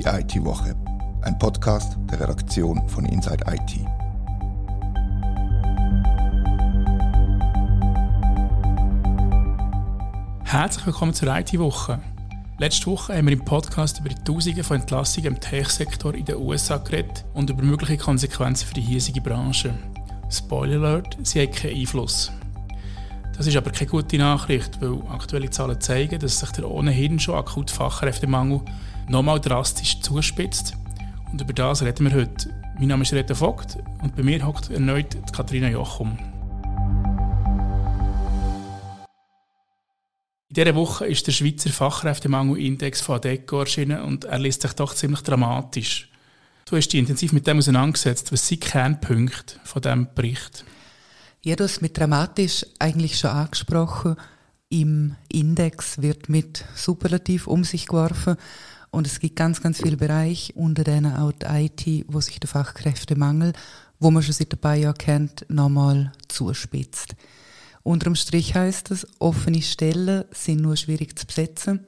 Die IT-Woche, ein Podcast der Redaktion von Inside IT. Herzlich willkommen zur IT-Woche. Letzte Woche haben wir im Podcast über die Tausende von Entlassungen im Tech-Sektor in den USA geredet und über mögliche Konsequenzen für die hiesige Branche. Spoiler Alert, sie haben keinen Einfluss. Das ist aber keine gute Nachricht, weil aktuelle Zahlen zeigen, dass sich der ohnehin schon akute Fachkräftemangel nochmal drastisch zuspitzt. Und über das reden wir heute. Mein Name ist Rita Vogt und bei mir hockt erneut Katharina Jochum. In dieser Woche ist der Schweizer Fachkräftemangelindex von ADECO erschienen und er liest sich doch ziemlich dramatisch. Du hast dich intensiv mit dem auseinandergesetzt. Was sind die Kernpunkte von diesem Bericht? Ja, du hast mit dramatisch eigentlich schon angesprochen. Im Index wird mit Superlativ um sich geworfen und es gibt ganz, ganz viele Bereiche, unter denen auch die IT, wo sich der Fachkräftemangel, wo man schon seit ein paar Jahren kennt, nochmal zuspitzt. Unterm Strich heißt es, offene Stellen sind nur schwierig zu besetzen.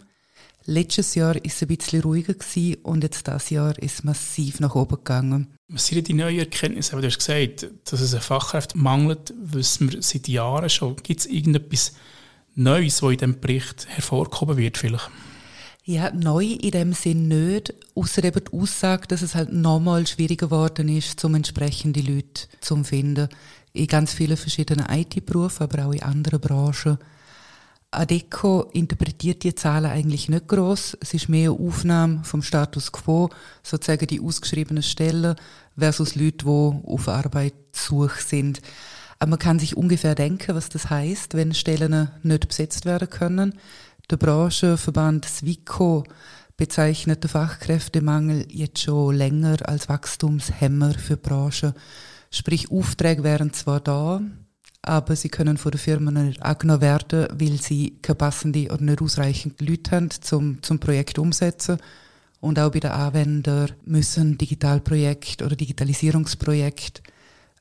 Letztes Jahr ist es ein bisschen ruhiger gewesen und jetzt das Jahr ist es massiv nach oben gegangen. Was sind die neuen Erkenntnisse? du hast gesagt, dass es einen Fachkräfte mangelt, wissen wir seit Jahren schon. Gibt es irgendetwas Neues, was in diesem Bericht hervorkommen wird vielleicht? Ja, neu in dem Sinn nicht, außer eben die Aussage, dass es halt nochmal schwieriger geworden ist, um entsprechende Leute zu finden. In ganz vielen verschiedenen IT-Berufen, aber auch in anderen Branchen. Adeco interpretiert die Zahlen eigentlich nicht groß. Es ist mehr eine Aufnahme vom Status quo, sozusagen die ausgeschriebenen Stellen versus Leute, die auf Arbeitssuche sind. Aber man kann sich ungefähr denken, was das heißt, wenn Stellen nicht besetzt werden können. Der Branchenverband SWICO bezeichnet den Fachkräftemangel jetzt schon länger als Wachstumshemmer für die Branche. Sprich, Aufträge wären zwar da, aber sie können von den Firmen nicht angenommen werden, weil sie keine passende oder nicht ausreichend Leute haben, zum, zum Projekt umsetzen. Und auch bei den Anwendern müssen Digitalprojekte oder Digitalisierungsprojekte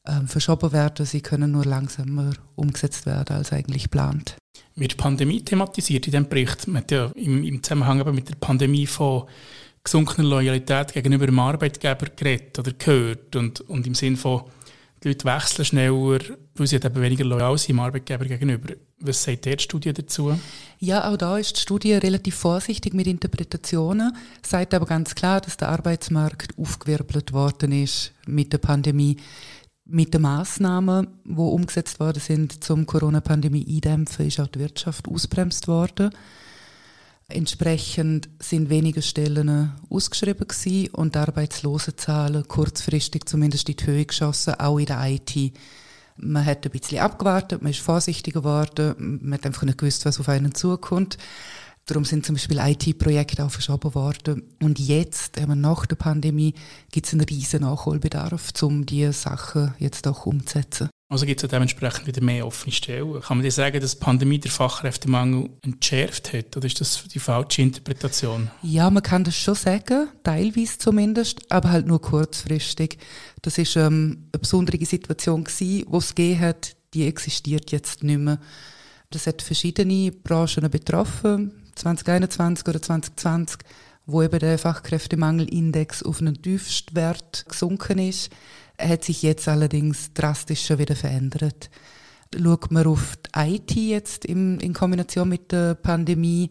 ähm, verschoben werden. Sie können nur langsamer umgesetzt werden als eigentlich geplant. Wird Pandemie thematisiert in diesem Bericht? Man hat ja im, im Zusammenhang aber mit der Pandemie von gesunkener Loyalität gegenüber dem Arbeitgeber geredet oder gehört und, und im Sinn von die Leute wechseln schneller, weil sie eben weniger loyal sind dem Arbeitgeber gegenüber. Was sagt die Studie dazu? Ja, auch da ist die Studie relativ vorsichtig mit Interpretationen, sagt aber ganz klar, dass der Arbeitsmarkt aufgewirbelt worden ist mit der Pandemie mit den Massnahmen, die umgesetzt worden sind, zum Corona-Pandemie eindämpfen, ist auch die Wirtschaft ausbremst worden. Entsprechend sind weniger Stellen ausgeschrieben gewesen und Arbeitslosenzahlen kurzfristig zumindest in die Höhe geschossen, auch in der IT. Man hat ein bisschen abgewartet, man ist vorsichtiger geworden, man hat einfach nicht gewusst, was auf einen zukommt. Darum sind zum Beispiel IT-Projekte auch verschoben worden. Und jetzt, eben nach der Pandemie, gibt es einen riesen Nachholbedarf, um diese Sachen jetzt auch umzusetzen. Also gibt es dementsprechend wieder mehr offene Stellen. Kann man dir sagen, dass die Pandemie der Fachkräftemangel entschärft hat? Oder ist das die falsche Interpretation? Ja, man kann das schon sagen, teilweise zumindest, aber halt nur kurzfristig. Das ist ähm, eine besondere Situation gewesen, wo es gegeben hat, die existiert jetzt nicht mehr. Das hat verschiedene Branchen betroffen. 2021 oder 2020, wo eben der Fachkräftemangelindex auf einen Tiefstwert gesunken ist, hat sich jetzt allerdings drastisch schon wieder verändert. Schaut man auf die IT jetzt in, in Kombination mit der Pandemie,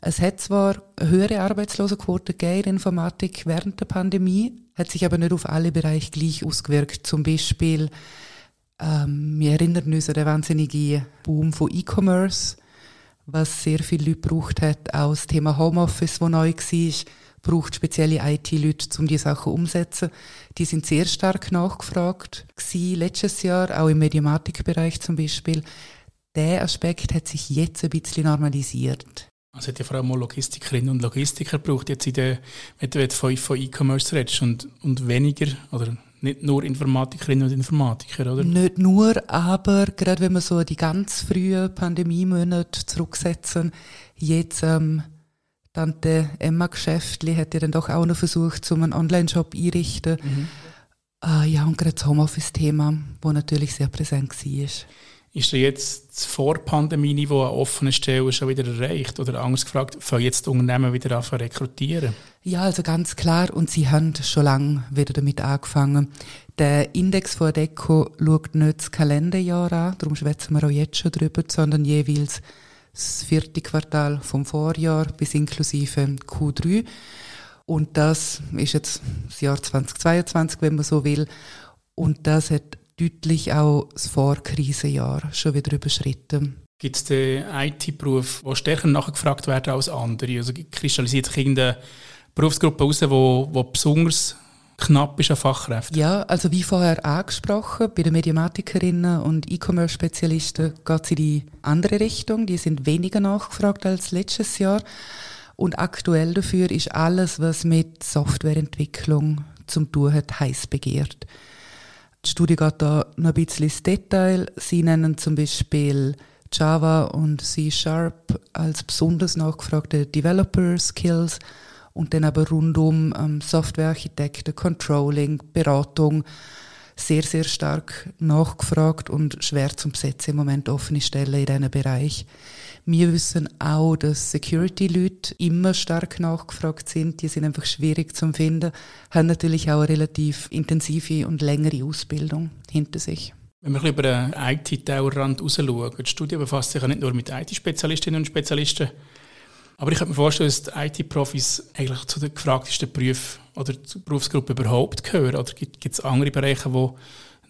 es hat zwar eine höhere Arbeitslosenquote gegeben in Informatik während der Pandemie, hat sich aber nicht auf alle Bereiche gleich ausgewirkt. Zum Beispiel, ähm, wir erinnern uns an den wahnsinnigen Boom von E-Commerce, was sehr viele Leute braucht hat. Auch das Thema Homeoffice, das neu war, braucht spezielle IT-Leute, um die Sachen umzusetzen. Die sind sehr stark nachgefragt gewesen, letztes Jahr, auch im Mediamatikbereich zum Beispiel. Der Aspekt hat sich jetzt ein bisschen normalisiert. Also hat ja vor allem Logistikerinnen und Logistiker braucht jetzt in der, wenn du von E-Commerce redest und, und weniger oder nicht nur Informatikerinnen und Informatiker, oder? Nicht nur, aber gerade wenn wir so die ganz frühen Pandemiemonate zurücksetzen, jetzt ähm, Tante Emma Geschäftli hat ja dann doch auch noch versucht, so einen Online-Shop einrichten. Mhm. Äh, ja, und gerade das Homeoffice-Thema, wo natürlich sehr präsent war. Ist er jetzt das Vor-Pandemie-Niveau an offenen Stellen schon wieder erreicht? Oder anders gefragt, fangen jetzt die Unternehmen wieder an zu rekrutieren? Ja, also ganz klar. Und sie haben schon lange wieder damit angefangen. Der Index von Deco schaut nicht das Kalenderjahr an, darum schwätzen wir auch jetzt schon drüber, sondern jeweils das vierte Quartal vom Vorjahr bis inklusive Q3. Und das ist jetzt das Jahr 2022, wenn man so will. Und das hat deutlich auch das Vorkrisenjahr schon wieder überschritten. Gibt es den IT-Beruf, der stärker nachgefragt werden als andere? Also kristallisiert sich irgendeine Berufsgruppe heraus, die wo, wo besonders knapp ist an Fachkräften? Ja, also wie vorher angesprochen, bei den Mediamatikerinnen und E-Commerce-Spezialisten geht es in die andere Richtung. Die sind weniger nachgefragt als letztes Jahr. Und aktuell dafür ist alles, was mit Softwareentwicklung zum tun hat, heiß begehrt. Die Studie geht da noch ein bisschen ins Detail. Sie nennen zum Beispiel Java und C Sharp als besonders nachgefragte Developer Skills und dann aber rundum ähm, Softwarearchitekten, Controlling, Beratung sehr, sehr stark nachgefragt und schwer zum Besetzen im Moment offene Stellen in diesem Bereich. Wir wissen auch, dass Security-Leute immer stark nachgefragt sind. Die sind einfach schwierig zu finden, haben natürlich auch eine relativ intensive und längere Ausbildung hinter sich. Wenn wir über den IT-Tellerrand rausschauen, die Studie befasst sich ja nicht nur mit IT-Spezialistinnen und Spezialisten, aber ich könnte mir vorstellen, dass die IT-Profis eigentlich zu den gefragtesten Berufen oder zur Berufsgruppe überhaupt gehören. Oder gibt es andere Bereiche, wo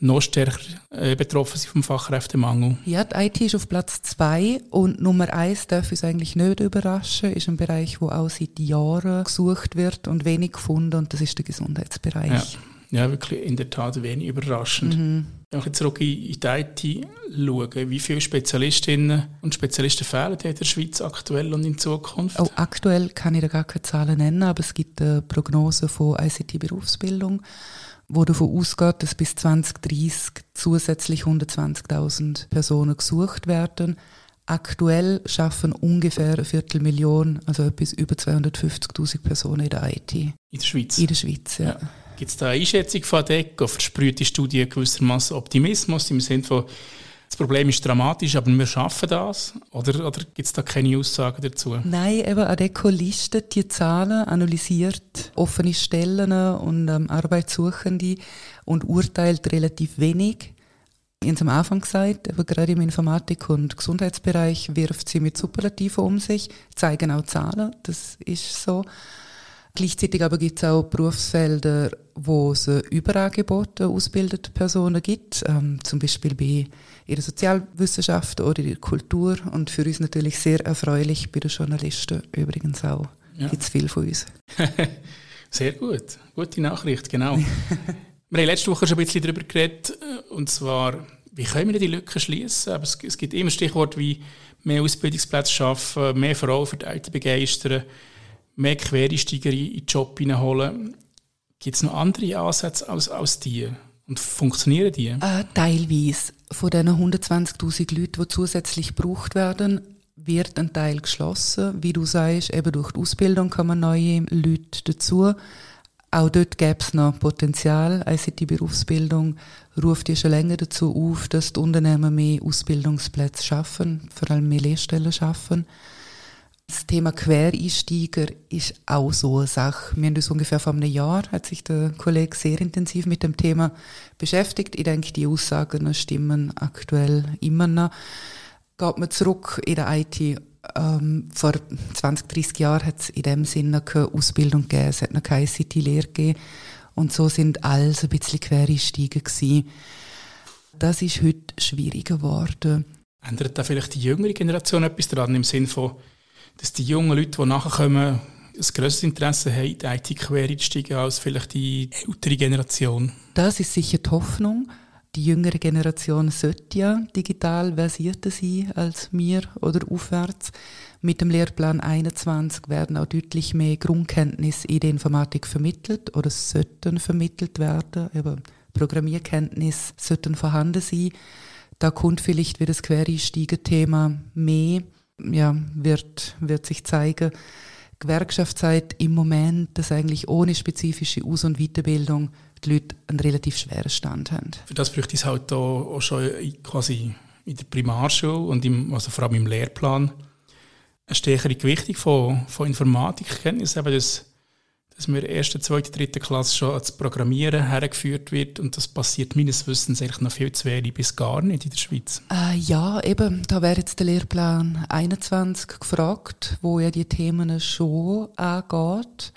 noch stärker äh, betroffen sind vom Fachkräftemangel. Ja, die IT ist auf Platz zwei und Nummer eins darf uns eigentlich nicht überraschen, ist ein Bereich, wo auch seit Jahren gesucht wird und wenig gefunden und das ist der Gesundheitsbereich. Ja, ja wirklich in der Tat wenig überraschend. Mhm. Wenn ich jetzt zurück in die IT schaue, wie viele Spezialistinnen und Spezialisten fehlen in der Schweiz aktuell und in Zukunft? Oh, aktuell kann ich da gar keine Zahlen nennen, aber es gibt eine Prognose von ICT-Berufsbildung wo davon ausgeht, dass bis 2030 zusätzlich 120.000 Personen gesucht werden. Aktuell schaffen ungefähr eine Viertelmillion, also etwas über 250.000 Personen in der IT. In der Schweiz? In der Schweiz, ja. ja. Gibt es da eine Einschätzung von DEC, versprüht die Studie gewissermaßen Optimismus im Sinne von, das Problem ist dramatisch, aber wir schaffen das? Oder, oder gibt es da keine Aussagen dazu? Nein, eben Adeco listet die Zahlen, analysiert offene Stellen und ähm, Arbeitssuchende und urteilt relativ wenig. Habe am Anfang gesagt, aber gerade im Informatik- und Gesundheitsbereich wirft sie mit Superlativen um sich, zeigen auch Zahlen, das ist so. Gleichzeitig aber gibt es auch Berufsfelder, wo es Überangebote ausgebildete Personen gibt, ähm, zum Beispiel bei ihrer Sozialwissenschaft oder in der Kultur und für uns natürlich sehr erfreulich bei den Journalisten übrigens auch. Ja. Gibt es viel von uns. sehr gut, gute Nachricht, genau. wir haben letzte Woche schon ein bisschen darüber geredet, äh, und zwar, wie können wir die Lücken schließen? Aber es, es gibt immer Stichworte wie mehr Ausbildungsplätze schaffen, mehr Frauen für die IT begeistern, mehr Quereinsteiger in den Job hineinholen. Gibt es noch andere Ansätze als, als die? Und funktionieren die? Äh, teilweise. Von diesen 120.000 Leuten, die zusätzlich gebraucht werden, wird ein Teil geschlossen. Wie du sagst, eben durch die Ausbildung kommen neue Leute dazu. Auch dort gäbe es noch Potenzial. ICT-Berufsbildung ruft ja schon länger dazu auf, dass die Unternehmen mehr Ausbildungsplätze schaffen, vor allem mehr Lehrstellen schaffen. Das Thema Quereinsteiger ist auch so eine Sache. Wir haben uns ungefähr vor einem Jahr, hat sich der Kollege sehr intensiv mit dem Thema beschäftigt. Ich denke, die Aussagen stimmen aktuell immer noch. Geht man zurück in der IT, ähm, vor 20, 30 Jahren hat es in dem Sinne keine Ausbildung gegeben, es hat noch keine ICT-Lehre gegeben. Und so sind alles ein bisschen Quereinsteiger gewesen. Das ist heute schwieriger geworden. Ändert da vielleicht die jüngere Generation etwas daran, im Sinne von, dass die jungen Leute, die nachkommen, ein grösseres Interesse haben, in die IT quer einzusteigen, als vielleicht die ältere Generation. Das ist sicher die Hoffnung. Die jüngere Generation sollte ja digital versierter sein als wir oder aufwärts. Mit dem Lehrplan 21 werden auch deutlich mehr Grundkenntnisse in der Informatik vermittelt oder sollten vermittelt werden. Aber Programmierkenntnisse sollten vorhanden sein. Da kommt vielleicht wieder das Quereinsteiger-Thema mehr ja, wird, wird sich zeigen. Gewerkschaftszeit im Moment, dass eigentlich ohne spezifische Aus- und Weiterbildung die Leute einen relativ schweren Stand haben. Für das bräuchte es halt auch schon quasi in der Primarschule und im, also vor allem im Lehrplan eine stärkere Gewichtung von, von Informatikkenntnissen, das, dass wir erste, zweite, dritte Klasse schon als Programmieren hergeführt wird und das passiert meines Wissens eigentlich noch viel zu wenig bis gar nicht in der Schweiz. Äh, ja, eben, da wäre jetzt der Lehrplan 21 gefragt, wo ja die Themen schon angeht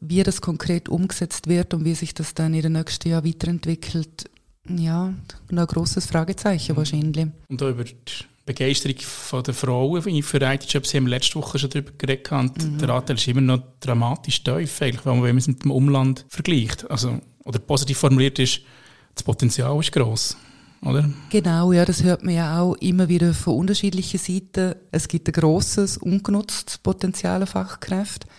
wie das konkret umgesetzt wird und wie sich das dann in den nächsten Jahren weiterentwickelt, ja, noch ein grosses Fragezeichen mhm. wahrscheinlich. Und auch über die Begeisterung der Frauen für IT-Jobs haben wir letzte Woche schon darüber geredet und mhm. der Anteil ist immer noch dramatisch tief, eigentlich, wenn man es mit dem Umland vergleicht. Also, oder positiv formuliert ist, das Potenzial ist gross. Oder? Genau, ja, das hört man ja auch immer wieder von unterschiedlichen Seiten. Es gibt ein grosses, ungenutztes Potenzial an Fachkräften.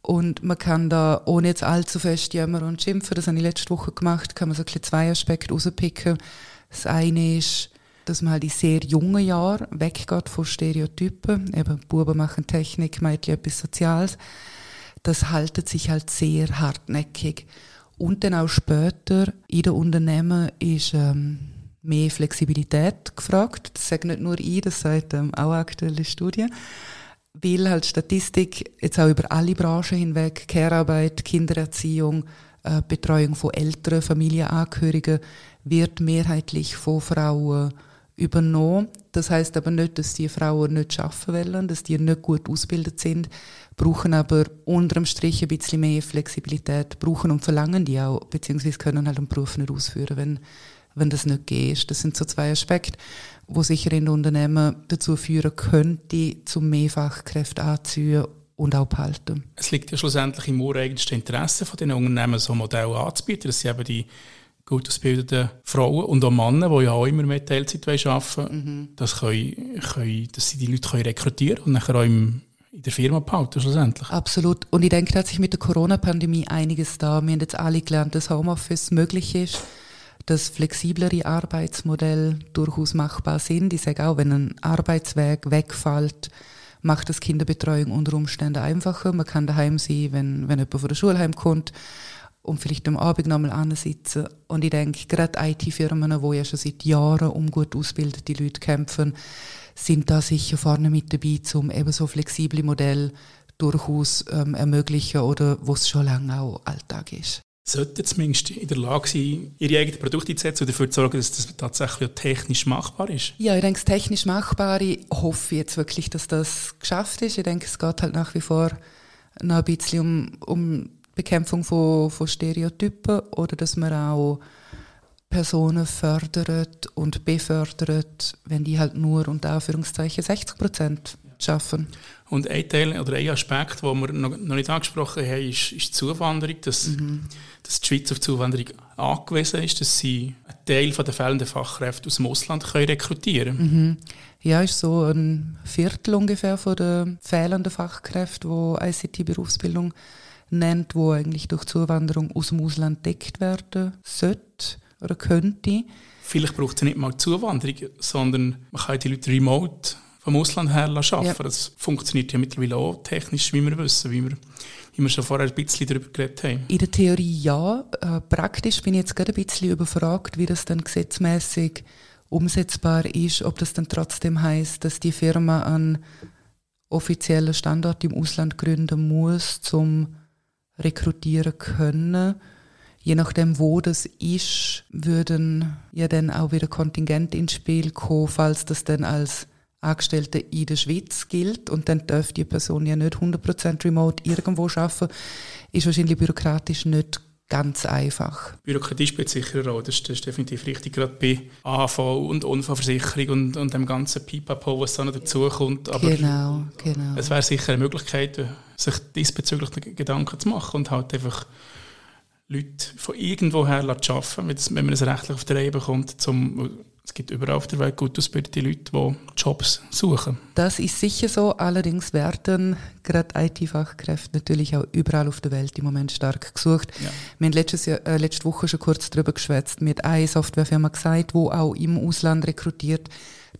Und man kann da, ohne jetzt allzu fest jammern und schimpfen, das habe ich letzte Woche gemacht, kann man so ein bisschen zwei Aspekte rauspicken. Das eine ist, dass man halt in sehr jungen Jahren weggeht von Stereotypen. Eben, Buben machen Technik, Mädchen etwas Soziales. Das haltet sich halt sehr hartnäckig. Und dann auch später in den Unternehmen ist ähm, mehr Flexibilität gefragt. Das sagt nicht nur ich, das sagt ähm, auch aktuelle Studien weil halt Statistik jetzt auch über alle Branchen hinweg, Care-Arbeit, Kindererziehung, äh, Betreuung von älteren Familienangehörigen wird mehrheitlich von Frauen übernommen. Das heißt aber nicht, dass die Frauen nicht schaffen wollen, dass die nicht gut ausgebildet sind, brauchen aber unterm Strich ein bisschen mehr Flexibilität, brauchen und verlangen die auch, beziehungsweise können halt den Beruf nicht ausführen, wenn, wenn das nicht geht. Das sind so zwei Aspekte wo sicher in Unternehmen dazu führen könnte, zum mehr Fachkräfte anzuziehen und auch behalten. Es liegt ja schlussendlich im ureigensten Interesse von den Unternehmen, so Modelle anzubieten. Das sind eben die gut ausgebildeten Frauen und auch Männer, die ja auch immer mehr Teilzeit arbeiten mhm. das können, können, dass sie die Leute können rekrutieren und nachher auch im, in der Firma behalten schlussendlich. Absolut. Und ich denke, da hat sich mit der Corona-Pandemie einiges da. Wir haben jetzt alle gelernt, dass Homeoffice möglich ist dass flexiblere Arbeitsmodelle durchaus machbar sind. Ich sage auch, wenn ein Arbeitsweg wegfällt, macht das Kinderbetreuung unter Umständen einfacher. Man kann daheim sein, wenn, wenn jemand von der Schule heimkommt und vielleicht am Abend nochmal ansitzen. Und ich denke, gerade IT-Firmen, die ja schon seit Jahren um gut ausgebildete Leute kämpfen, sind da sicher vorne mit dabei, um eben so flexible Modelle durchaus ähm, ermöglichen oder wo es schon lange auch Alltag ist sollten zumindest in der Lage sein, ihre eigenen Produkte einzusetzen und dafür zu sorgen, dass das tatsächlich technisch machbar ist? Ja, ich denke, das technisch Machbare hoffe ich jetzt wirklich, dass das geschafft ist. Ich denke, es geht halt nach wie vor noch ein bisschen um, um Bekämpfung von, von Stereotypen oder dass man auch Personen fördert und befördert, wenn die halt nur unter Anführungszeichen 60 Prozent schaffen. Und ein Teil oder ein Aspekt, den wir noch, noch nicht angesprochen haben, ist, ist die Zuwanderung, dass, mhm. dass die Schweiz auf die Zuwanderung angewiesen ist, dass sie einen Teil der fehlenden Fachkräfte aus dem Ausland können rekrutieren können. Mhm. Ja, ist so ein Viertel ungefähr von den fehlenden Fachkräften, die ICT-Berufsbildung nennt, wo eigentlich durch Zuwanderung aus dem Ausland deckt werden sollte oder könnte. Vielleicht braucht es nicht mal Zuwanderung, sondern man kann die Leute remote vom Ausland her arbeiten. Ja. Das funktioniert ja mittlerweile auch technisch, wie wir wissen, wie wir, wie wir schon vorher ein bisschen darüber geredet haben. In der Theorie ja. Äh, praktisch bin ich jetzt gerade ein bisschen überfragt, wie das dann gesetzmäßig umsetzbar ist, ob das dann trotzdem heißt, dass die Firma einen offiziellen Standort im Ausland gründen muss, zum rekrutieren können. Je nachdem, wo das ist, würden ja dann auch wieder Kontingent ins Spiel kommen, falls das dann als Angestellte in der Schweiz gilt und dann darf die Person ja nicht 100% remote irgendwo arbeiten, ist wahrscheinlich bürokratisch nicht ganz einfach. Bürokratie spielt sicher eine Rolle, das ist, das ist definitiv richtig, gerade bei AV und Unfallversicherung und, und dem ganzen Pipapo, was da noch dazukommt. Aber genau, genau. Es wäre sicher eine Möglichkeit, sich diesbezüglich Gedanken zu machen und halt einfach Leute von irgendwoher zu arbeiten, wenn man es rechtlich auf die Reihe bekommt, zum es gibt überall auf der Welt gut ausgebildete Leute, die Jobs suchen. Das ist sicher so. Allerdings werden gerade IT-Fachkräfte natürlich auch überall auf der Welt im Moment stark gesucht. Ja. Wir haben letztes Jahr, äh, letzte Woche schon kurz darüber geschwätzt. Mir hat eine Softwarefirma gesagt, wo auch im Ausland rekrutiert,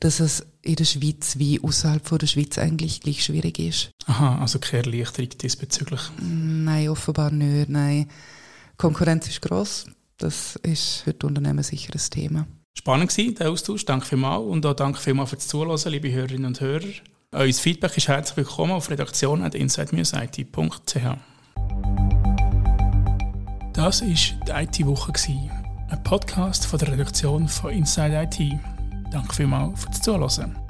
dass es in der Schweiz wie außerhalb von der Schweiz eigentlich gleich schwierig ist. Aha, also keine Erleichterung diesbezüglich? Nein, offenbar nicht. Nein. Konkurrenz ist gross. Das ist für die Unternehmen sicher ein Thema. Spannend war der Austausch. Danke vielmals. Und auch danke vielmals fürs Zuhören, liebe Hörerinnen und Hörer. Euer Feedback ist herzlich willkommen auf redaktion.inside-it.ch. Das war die IT-Woche, ein Podcast von der Redaktion von Inside IT. Danke vielmals fürs Zuhören.